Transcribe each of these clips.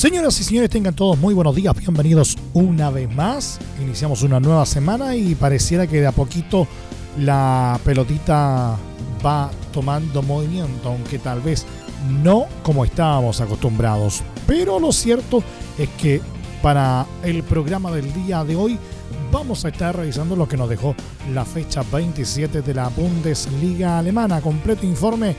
Señoras y señores, tengan todos muy buenos días, bienvenidos una vez más. Iniciamos una nueva semana y pareciera que de a poquito la pelotita va tomando movimiento, aunque tal vez no como estábamos acostumbrados. Pero lo cierto es que para el programa del día de hoy vamos a estar revisando lo que nos dejó la fecha 27 de la Bundesliga alemana. Completo informe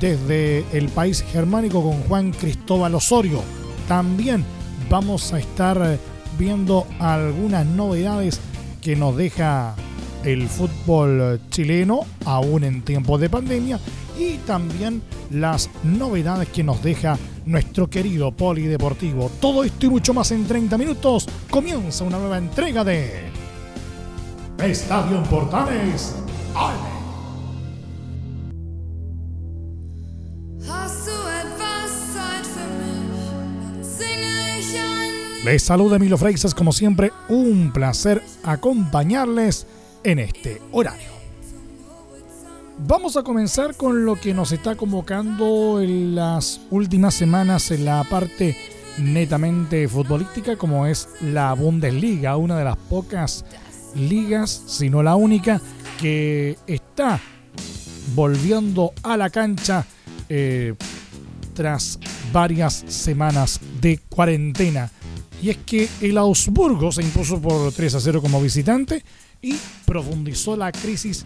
desde el país germánico con Juan Cristóbal Osorio. También vamos a estar viendo algunas novedades que nos deja el fútbol chileno aún en tiempos de pandemia y también las novedades que nos deja nuestro querido polideportivo. Todo esto y mucho más en 30 minutos. Comienza una nueva entrega de Estadio Portales. Les saluda Emilio Freixas, como siempre, un placer acompañarles en este horario. Vamos a comenzar con lo que nos está convocando en las últimas semanas en la parte netamente futbolística, como es la Bundesliga, una de las pocas ligas, si no la única, que está volviendo a la cancha eh, tras varias semanas de cuarentena y es que el Augsburgo se impuso por 3 a 0 como visitante y profundizó la crisis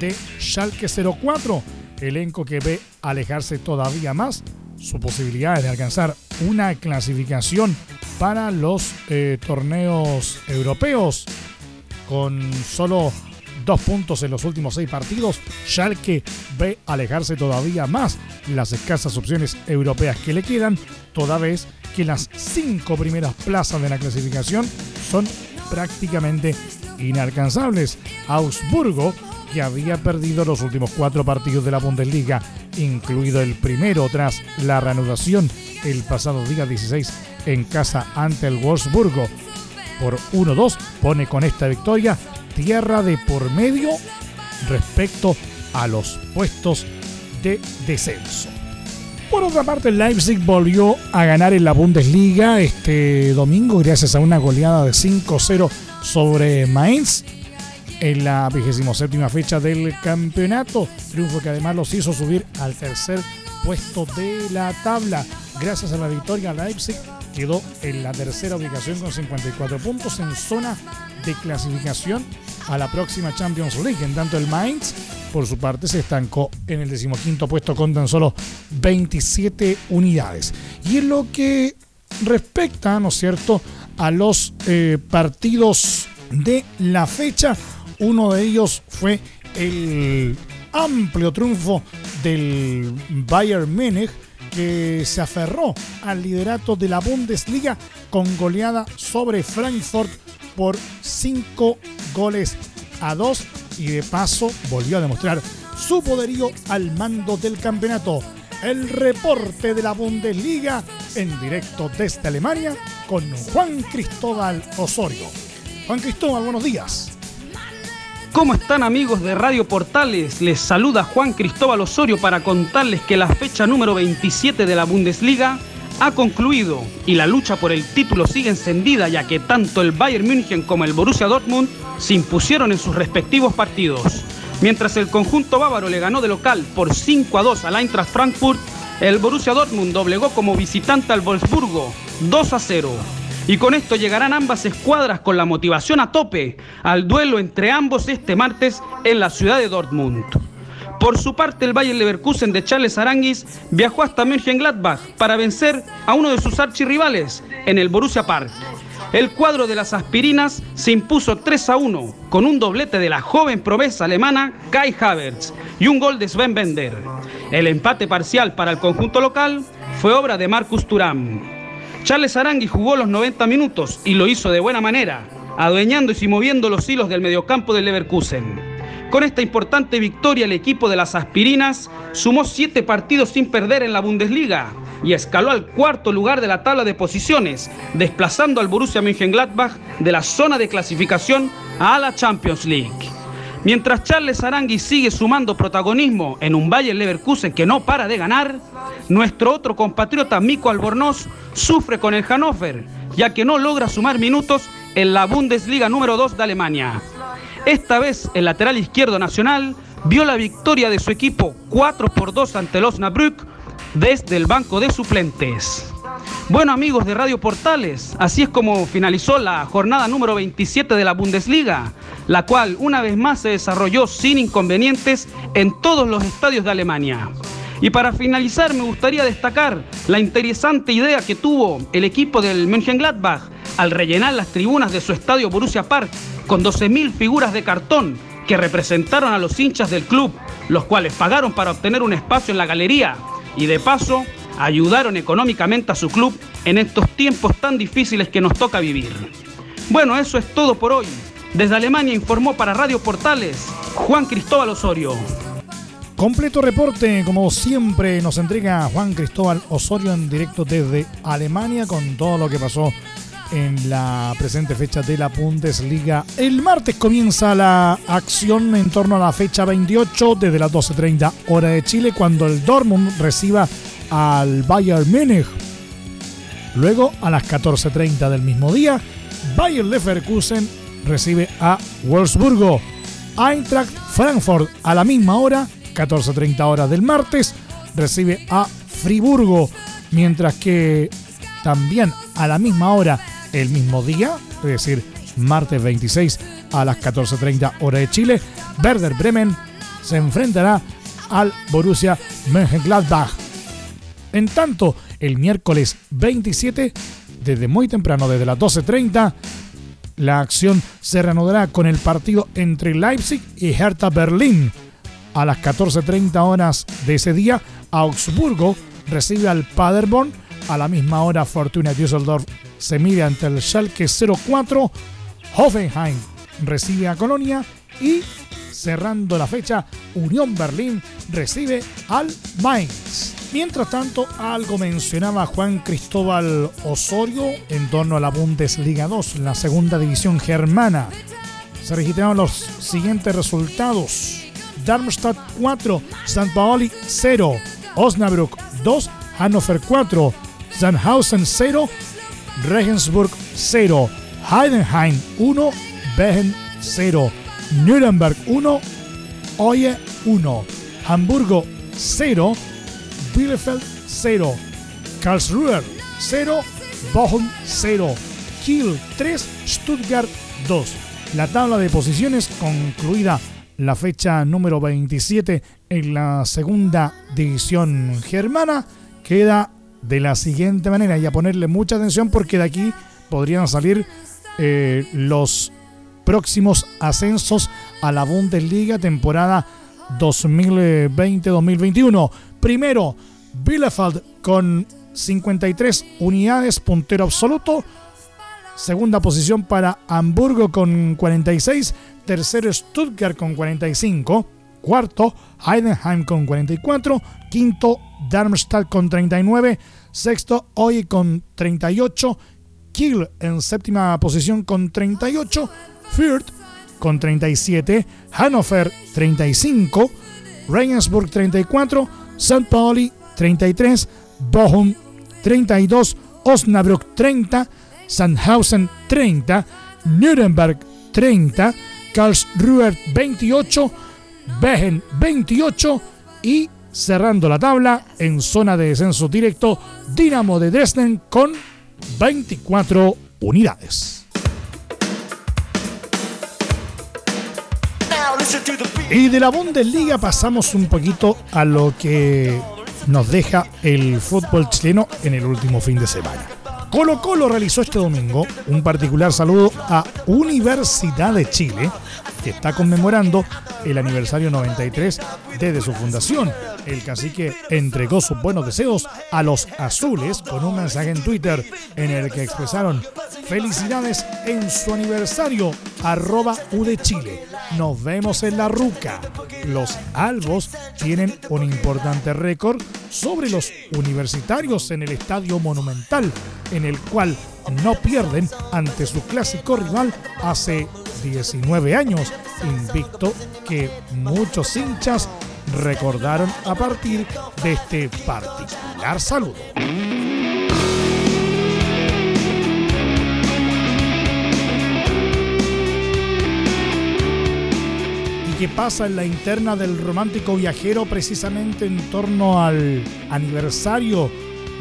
de Schalke 04, elenco que ve alejarse todavía más su posibilidad de alcanzar una clasificación para los eh, torneos europeos. Con solo dos puntos en los últimos seis partidos, Schalke ve alejarse todavía más las escasas opciones europeas que le quedan, toda vez que las cinco primeras plazas de la clasificación son prácticamente inalcanzables. Augsburgo, que había perdido los últimos cuatro partidos de la Bundesliga, incluido el primero tras la reanudación el pasado día 16 en casa ante el Wolfsburgo por 1-2, pone con esta victoria tierra de por medio respecto a los puestos de descenso. Por otra parte, Leipzig volvió a ganar en la Bundesliga este domingo gracias a una goleada de 5-0 sobre Mainz en la 27 fecha del campeonato. Triunfo que además los hizo subir al tercer puesto de la tabla. Gracias a la victoria, Leipzig quedó en la tercera ubicación con 54 puntos en zona de clasificación a la próxima Champions League. En tanto, el Mainz, por su parte, se estancó en el decimoquinto puesto con tan solo 27 unidades. Y en lo que respecta, ¿no es cierto?, a los eh, partidos de la fecha, uno de ellos fue el amplio triunfo del Bayern Múnich que se aferró al liderato de la Bundesliga con goleada sobre Frankfurt por 5 goles a 2 y de paso volvió a demostrar su poderío al mando del campeonato. El reporte de la Bundesliga en directo desde Alemania con Juan Cristóbal Osorio. Juan Cristóbal, buenos días. ¿Cómo están amigos de Radio Portales? Les saluda Juan Cristóbal Osorio para contarles que la fecha número 27 de la Bundesliga ha concluido y la lucha por el título sigue encendida ya que tanto el Bayern München como el Borussia Dortmund se impusieron en sus respectivos partidos. Mientras el conjunto bávaro le ganó de local por 5 a 2 al Eintracht Frankfurt, el Borussia Dortmund doblegó como visitante al Wolfsburgo 2 a 0. Y con esto llegarán ambas escuadras con la motivación a tope al duelo entre ambos este martes en la ciudad de Dortmund. Por su parte, el Bayern Leverkusen de Charles Aranguis viajó hasta Mönchengladbach para vencer a uno de sus archirrivales en el Borussia Park. El cuadro de las aspirinas se impuso 3 a 1 con un doblete de la joven promesa alemana Kai Havertz y un gol de Sven Bender. El empate parcial para el conjunto local fue obra de Marcus Turán. Charles Arangui jugó los 90 minutos y lo hizo de buena manera, adueñándose y moviendo los hilos del mediocampo del Leverkusen. Con esta importante victoria, el equipo de las aspirinas sumó siete partidos sin perder en la Bundesliga y escaló al cuarto lugar de la tabla de posiciones, desplazando al Borussia Mönchengladbach de la zona de clasificación a la Champions League. Mientras Charles Arangui sigue sumando protagonismo en un Bayern Leverkusen que no para de ganar, nuestro otro compatriota Mico Albornoz sufre con el Hannover, ya que no logra sumar minutos en la Bundesliga número 2 de Alemania. Esta vez el lateral izquierdo nacional vio la victoria de su equipo 4 por 2 ante el Osnabrück desde el banco de suplentes. Bueno amigos de Radio Portales, así es como finalizó la jornada número 27 de la Bundesliga, la cual una vez más se desarrolló sin inconvenientes en todos los estadios de Alemania. Y para finalizar me gustaría destacar la interesante idea que tuvo el equipo del Mönchengladbach al rellenar las tribunas de su estadio Borussia Park con 12.000 figuras de cartón que representaron a los hinchas del club, los cuales pagaron para obtener un espacio en la galería y de paso ayudaron económicamente a su club en estos tiempos tan difíciles que nos toca vivir. Bueno, eso es todo por hoy. Desde Alemania informó para Radio Portales Juan Cristóbal Osorio. Completo reporte, como siempre, nos entrega Juan Cristóbal Osorio en directo desde Alemania con todo lo que pasó en la presente fecha de la Bundesliga. El martes comienza la acción en torno a la fecha 28 desde las 12.30 hora de Chile cuando el Dortmund reciba al Bayern Múnich. Luego a las 14.30 del mismo día, Bayern Leverkusen recibe a Wolfsburgo. Eintracht Frankfurt a la misma hora, 14.30 horas del martes, recibe a Friburgo. Mientras que también a la misma hora el mismo día, es decir, martes 26 a las 14.30 hora de Chile, Werder Bremen se enfrentará al Borussia Mönchengladbach. En tanto, el miércoles 27, desde muy temprano, desde las 12.30, la acción se reanudará con el partido entre Leipzig y Hertha Berlín. A las 14.30 horas de ese día, Augsburgo recibe al Paderborn. A la misma hora, Fortuna Düsseldorf se mide ante el Schalke 04. Hoffenheim recibe a Colonia y cerrando la fecha, Unión Berlín recibe al Mainz. Mientras tanto, algo mencionaba Juan Cristóbal Osorio en torno a la Bundesliga 2, la segunda división germana. Se registraron los siguientes resultados. Darmstadt 4, St. Pauli 0, Osnabrück 2, Hannover 4, Sandhausen 0, Regensburg 0, Heidenheim 1, Behen 0, Nuremberg 1, Oye 1, Hamburgo 0, Bielefeld 0, Karlsruhe 0, Bochum 0, Kiel 3, Stuttgart 2. La tabla de posiciones concluida la fecha número 27 en la segunda división germana queda de la siguiente manera y a ponerle mucha atención porque de aquí podrían salir eh, los próximos ascensos a la Bundesliga temporada 2020-2021. Primero, Bielefeld con 53 unidades, puntero absoluto. Segunda posición para Hamburgo con 46. Tercero, Stuttgart con 45. Cuarto, Heidenheim con 44. Quinto, Darmstadt con 39. Sexto, Hoy con 38. Kiel en séptima posición con 38. Fürth con 37. Hannover 35. Regensburg 34. St. Pauli 33. Bochum 32. Osnabrück 30. Sandhausen 30. Nuremberg 30. Karlsruhe 28. Behen 28 y cerrando la tabla en zona de descenso directo, Dinamo de Dresden con 24 unidades. Y de la Bundesliga pasamos un poquito a lo que nos deja el fútbol chileno en el último fin de semana. Colo Colo realizó este domingo un particular saludo a Universidad de Chile, que está conmemorando el aniversario 93 desde su fundación. El cacique entregó sus buenos deseos a los azules con un mensaje en Twitter en el que expresaron felicidades en su aniversario, arroba U de Chile. Nos vemos en la ruca. Los albos tienen un importante récord sobre los universitarios en el Estadio Monumental, en el cual no pierden ante su clásico rival hace 19 años, invicto que muchos hinchas recordaron a partir de este particular saludo. ¿Y qué pasa en la interna del romántico viajero precisamente en torno al aniversario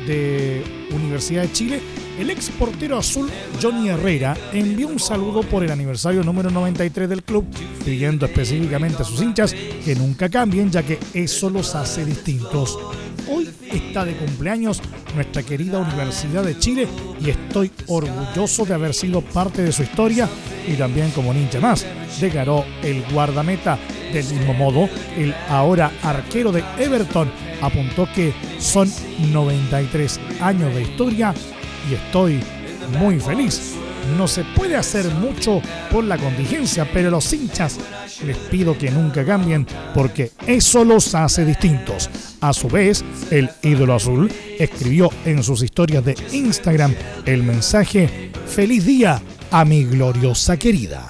de Universidad de Chile? El ex portero azul Johnny Herrera envió un saludo por el aniversario número 93 del club, pidiendo específicamente a sus hinchas que nunca cambien, ya que eso los hace distintos. Hoy está de cumpleaños nuestra querida Universidad de Chile y estoy orgulloso de haber sido parte de su historia y también como hincha más, declaró el guardameta. Del mismo modo, el ahora arquero de Everton apuntó que son 93 años de historia y estoy muy feliz. No se puede hacer mucho por la contingencia, pero los hinchas les pido que nunca cambien porque eso los hace distintos. A su vez, el ídolo azul escribió en sus historias de Instagram el mensaje Feliz día a mi gloriosa querida.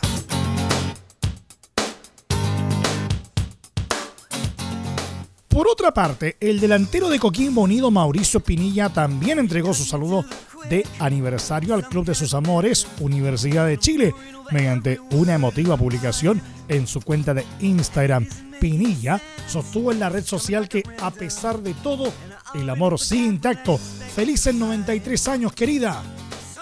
Otra parte, el delantero de Coquimbo Unido, Mauricio Pinilla, también entregó su saludo de aniversario al Club de sus Amores, Universidad de Chile, mediante una emotiva publicación en su cuenta de Instagram. Pinilla sostuvo en la red social que, a pesar de todo, el amor sigue intacto. Felices 93 años, querida.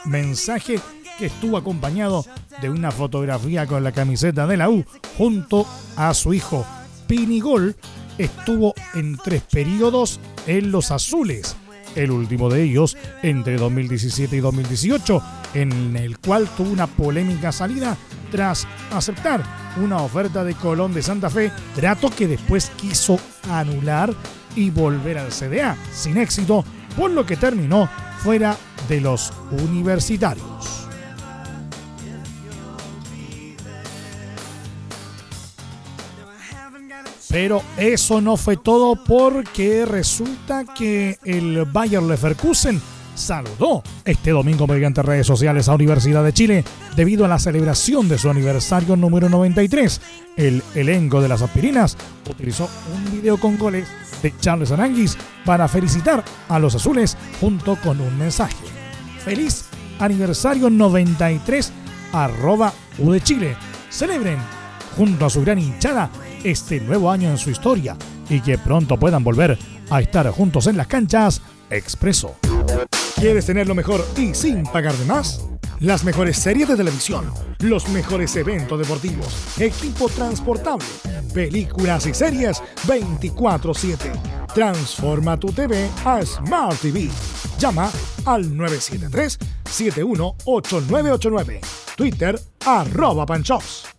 Mensaje que estuvo acompañado de una fotografía con la camiseta de la U junto a su hijo. Pinigol estuvo en tres periodos en los azules, el último de ellos entre 2017 y 2018, en el cual tuvo una polémica salida tras aceptar una oferta de Colón de Santa Fe, trato que después quiso anular y volver al CDA, sin éxito, por lo que terminó fuera de los universitarios. Pero eso no fue todo porque resulta que el Bayer Leverkusen saludó este domingo mediante redes sociales a Universidad de Chile debido a la celebración de su aniversario número 93. El elenco de las aspirinas utilizó un video con goles de Charles Aranguis para felicitar a los azules junto con un mensaje. Feliz aniversario 93 arroba U de Chile. Celebren junto a su gran hinchada este nuevo año en su historia y que pronto puedan volver a estar juntos en las canchas Expreso. ¿Quieres tener lo mejor y sin pagar de más? Las mejores series de televisión, los mejores eventos deportivos, equipo transportable, películas y series 24/7. Transforma tu TV a Smart TV. Llama al 973-718989. Twitter arroba panchops.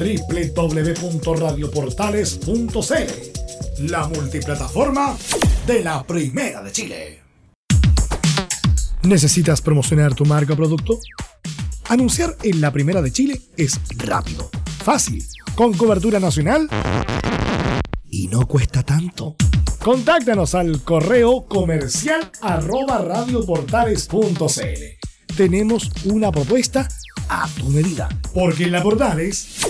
www.radioportales.cl, la multiplataforma de la Primera de Chile. ¿Necesitas promocionar tu marca o producto? Anunciar en la Primera de Chile es rápido, fácil, con cobertura nacional y no cuesta tanto. Contáctanos al correo comercial arroba. Tenemos una propuesta a tu medida, porque en la Portales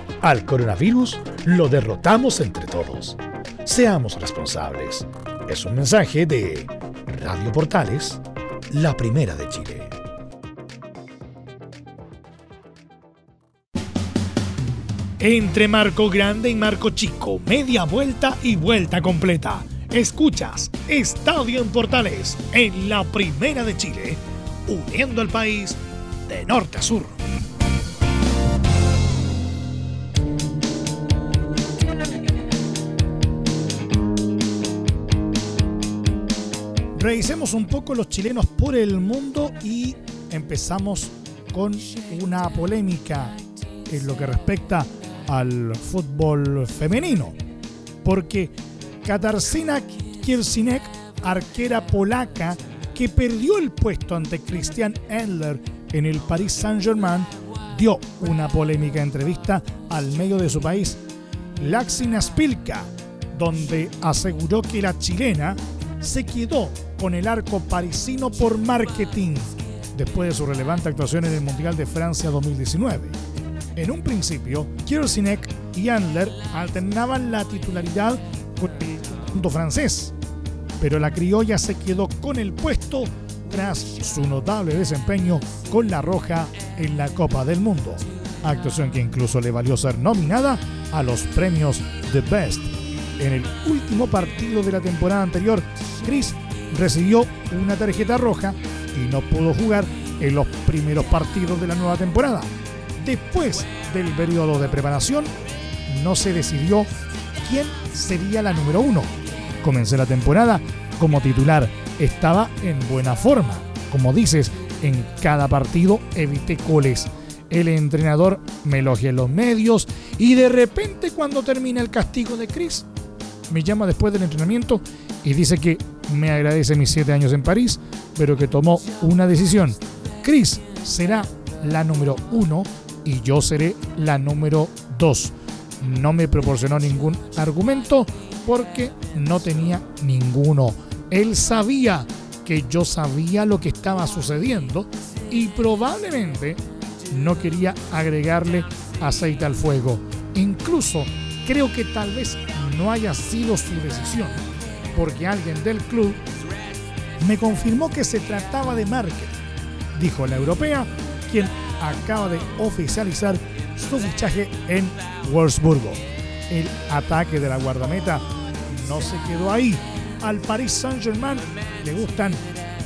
al coronavirus lo derrotamos entre todos. Seamos responsables. Es un mensaje de Radio Portales, la primera de Chile. Entre Marco Grande y Marco Chico, media vuelta y vuelta completa. Escuchas Estadio en Portales en la primera de Chile, uniendo al país de norte a sur. Revisemos un poco los chilenos por el mundo y empezamos con una polémica en lo que respecta al fútbol femenino. Porque Katarzyna Kirsinek, arquera polaca que perdió el puesto ante Christian Endler en el Paris Saint-Germain, dio una polémica entrevista al medio de su país, Laxina Spilka, donde aseguró que la chilena se quedó con el arco parisino por marketing después de su relevante actuación en el Mundial de Francia 2019. En un principio, Kirsinek y Andler alternaban la titularidad con el punto francés, pero la criolla se quedó con el puesto tras su notable desempeño con la Roja en la Copa del Mundo, actuación que incluso le valió ser nominada a los premios The Best. En el último partido de la temporada anterior, Chris recibió una tarjeta roja y no pudo jugar en los primeros partidos de la nueva temporada. Después del periodo de preparación, no se decidió quién sería la número uno. Comencé la temporada como titular, estaba en buena forma. Como dices, en cada partido evité goles. El entrenador me elogia en los medios y de repente cuando termina el castigo de Chris, me llama después del entrenamiento y dice que me agradece mis siete años en París, pero que tomó una decisión. Chris será la número uno y yo seré la número dos. No me proporcionó ningún argumento porque no tenía ninguno. Él sabía que yo sabía lo que estaba sucediendo y probablemente no quería agregarle aceite al fuego. Incluso creo que tal vez no haya sido su decisión, porque alguien del club me confirmó que se trataba de marketing, dijo la europea, quien acaba de oficializar su fichaje en Wolfsburgo. El ataque de la guardameta no se quedó ahí. Al Paris Saint-Germain le gustan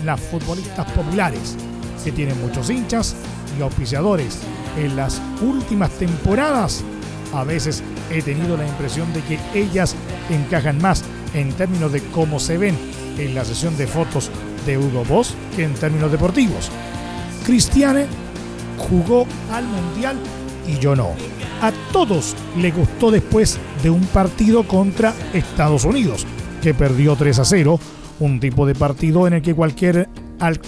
las futbolistas populares, que tienen muchos hinchas y auspiciadores. En las últimas temporadas, a veces he tenido la impresión de que ellas encajan más en términos de cómo se ven en la sesión de fotos de Hugo Boss que en términos deportivos. Cristiane jugó al Mundial y yo no. A todos le gustó después de un partido contra Estados Unidos, que perdió 3 a 0, un tipo de partido en el que cualquier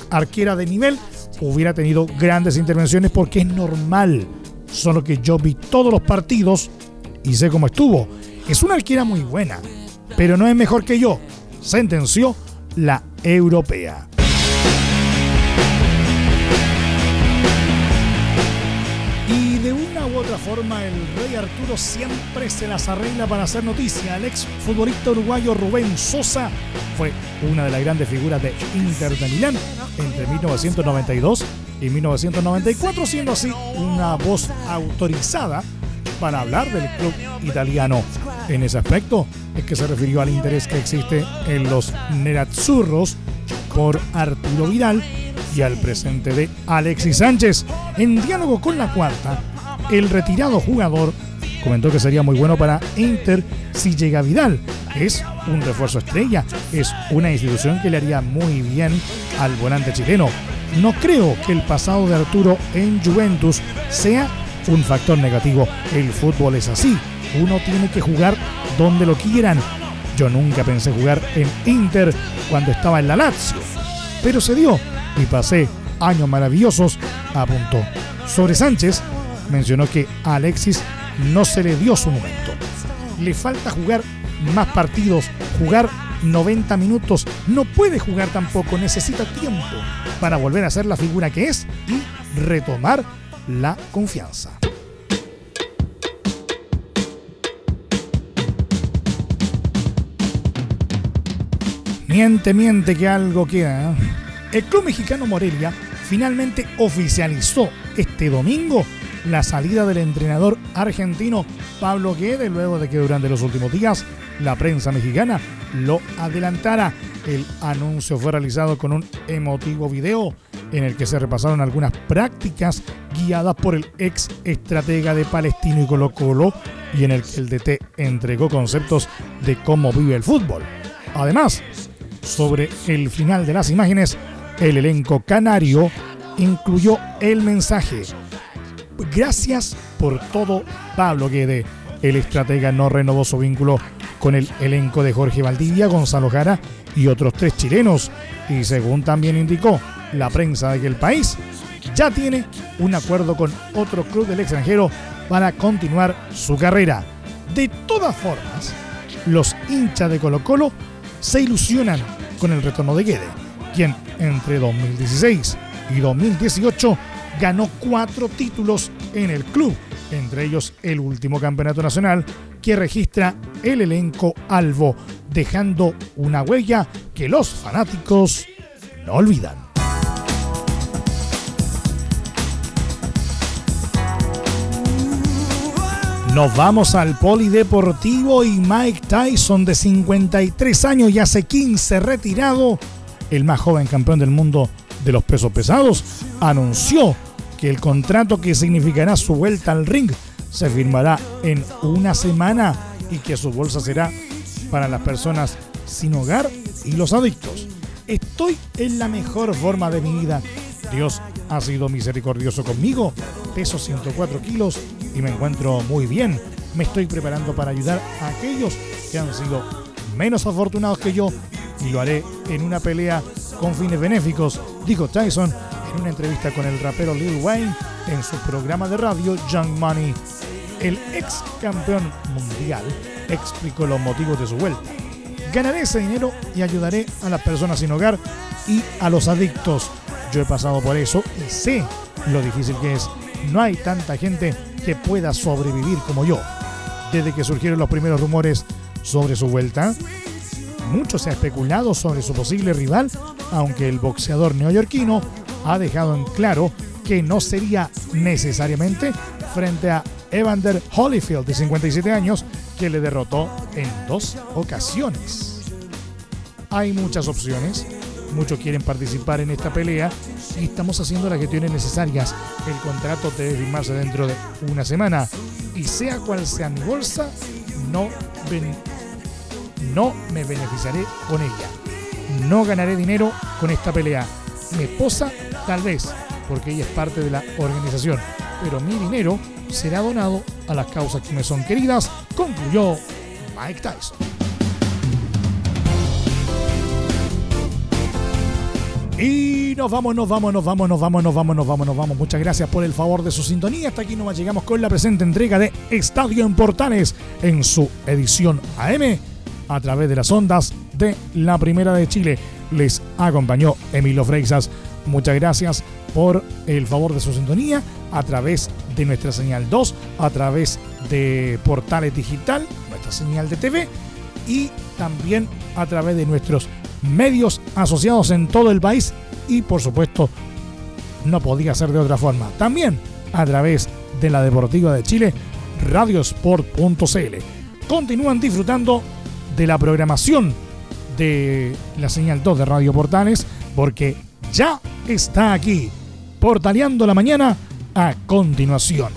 arquera de nivel hubiera tenido grandes intervenciones porque es normal. Solo que yo vi todos los partidos y sé cómo estuvo. Es una arquera muy buena, pero no es mejor que yo, sentenció la europea. Y de una u otra forma, el rey Arturo siempre se las arregla para hacer noticia. El ex futbolista uruguayo Rubén Sosa fue una de las grandes figuras de Inter de Milán entre 1992 y 1994, siendo así una voz autorizada para hablar del club italiano. En ese aspecto es que se refirió al interés que existe en los Nerazzurros por Arturo Vidal y al presente de Alexis Sánchez. En diálogo con la cuarta, el retirado jugador comentó que sería muy bueno para Inter si llega Vidal, es un refuerzo estrella, es una institución que le haría muy bien al volante chileno. No creo que el pasado de Arturo en Juventus sea un factor negativo. El fútbol es así. Uno tiene que jugar donde lo quieran. Yo nunca pensé jugar en Inter cuando estaba en la Lazio. Pero se dio y pasé años maravillosos, apuntó. Sobre Sánchez, mencionó que a Alexis no se le dio su momento. Le falta jugar más partidos, jugar 90 minutos. No puede jugar tampoco, necesita tiempo para volver a ser la figura que es y retomar la confianza. Miente, miente que algo queda. ¿eh? El club mexicano Morelia finalmente oficializó este domingo la salida del entrenador argentino Pablo Guede luego de que durante los últimos días la prensa mexicana lo adelantara. El anuncio fue realizado con un emotivo video en el que se repasaron algunas prácticas guiadas por el ex estratega de Palestino y Colo Colo y en el que el DT entregó conceptos de cómo vive el fútbol. Además, sobre el final de las imágenes, el elenco canario incluyó el mensaje. Gracias por todo, Pablo Guede. El estratega no renovó su vínculo con el elenco de Jorge Valdivia, Gonzalo Jara y otros tres chilenos. Y según también indicó la prensa de que el país ya tiene un acuerdo con otro club del extranjero para continuar su carrera. De todas formas, los hinchas de Colo Colo se ilusionan con el retorno de Guede, quien entre 2016 y 2018 ganó cuatro títulos en el club, entre ellos el último campeonato nacional que registra el elenco Albo, dejando una huella que los fanáticos no olvidan. Nos vamos al polideportivo y Mike Tyson de 53 años y hace 15 retirado, el más joven campeón del mundo de los pesos pesados, anunció que el contrato que significará su vuelta al ring se firmará en una semana y que su bolsa será para las personas sin hogar y los adictos. Estoy en la mejor forma de mi vida. Dios ha sido misericordioso conmigo. Peso 104 kilos y me encuentro muy bien. Me estoy preparando para ayudar a aquellos que han sido menos afortunados que yo y lo haré en una pelea con fines benéficos, dijo Tyson en una entrevista con el rapero Lil Wayne en su programa de radio Young Money. El ex campeón mundial explicó los motivos de su vuelta. Ganaré ese dinero y ayudaré a las personas sin hogar y a los adictos. Yo he pasado por eso y sé lo difícil que es. No hay tanta gente que pueda sobrevivir como yo. Desde que surgieron los primeros rumores sobre su vuelta, mucho se ha especulado sobre su posible rival, aunque el boxeador neoyorquino ha dejado en claro que no sería necesariamente frente a Evander Holyfield, de 57 años, que le derrotó en dos ocasiones. Hay muchas opciones, muchos quieren participar en esta pelea estamos haciendo las gestiones necesarias. El contrato debe firmarse dentro de una semana y sea cual sea mi bolsa, no, no me beneficiaré con ella. No ganaré dinero con esta pelea. Mi esposa tal vez, porque ella es parte de la organización, pero mi dinero será donado a las causas que me son queridas, concluyó Mike Tyson. Y nos vamos, nos vamos, nos vamos, nos vamos, nos vamos, nos vamos, nos vamos. Muchas gracias por el favor de su sintonía. Hasta aquí nomás llegamos con la presente entrega de Estadio en Portales en su edición AM a través de las ondas de la Primera de Chile. Les acompañó Emilio Freixas. Muchas gracias por el favor de su sintonía a través de nuestra señal 2, a través de Portales Digital, nuestra señal de TV y también a través de nuestros medios asociados en todo el país y por supuesto no podía ser de otra forma. También a través de la Deportiva de Chile, radiosport.cl. Continúan disfrutando de la programación de la señal 2 de Radio Portales porque ya está aquí, portaleando la mañana a continuación.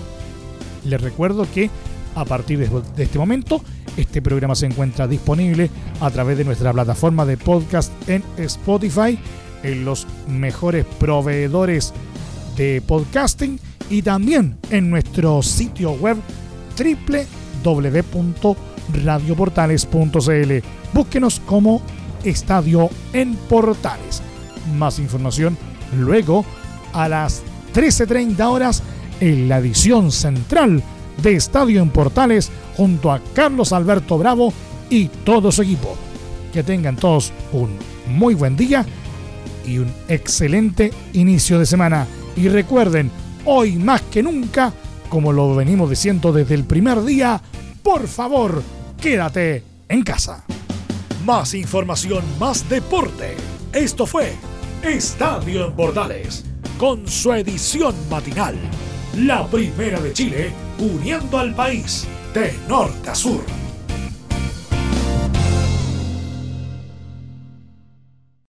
Les recuerdo que a partir de este momento Este programa se encuentra disponible a través de nuestra plataforma de podcast en Spotify, en los mejores proveedores de podcasting y también en nuestro sitio web www.radioportales.cl. Búsquenos como Estadio en Portales. Más información luego a las 13.30 horas en la edición central de Estadio en Portales junto a Carlos Alberto Bravo y todo su equipo. Que tengan todos un muy buen día y un excelente inicio de semana. Y recuerden, hoy más que nunca, como lo venimos diciendo desde el primer día, por favor, quédate en casa. Más información, más deporte. Esto fue Estadio en Portales, con su edición matinal. La primera de Chile, uniendo al país de norte a sur.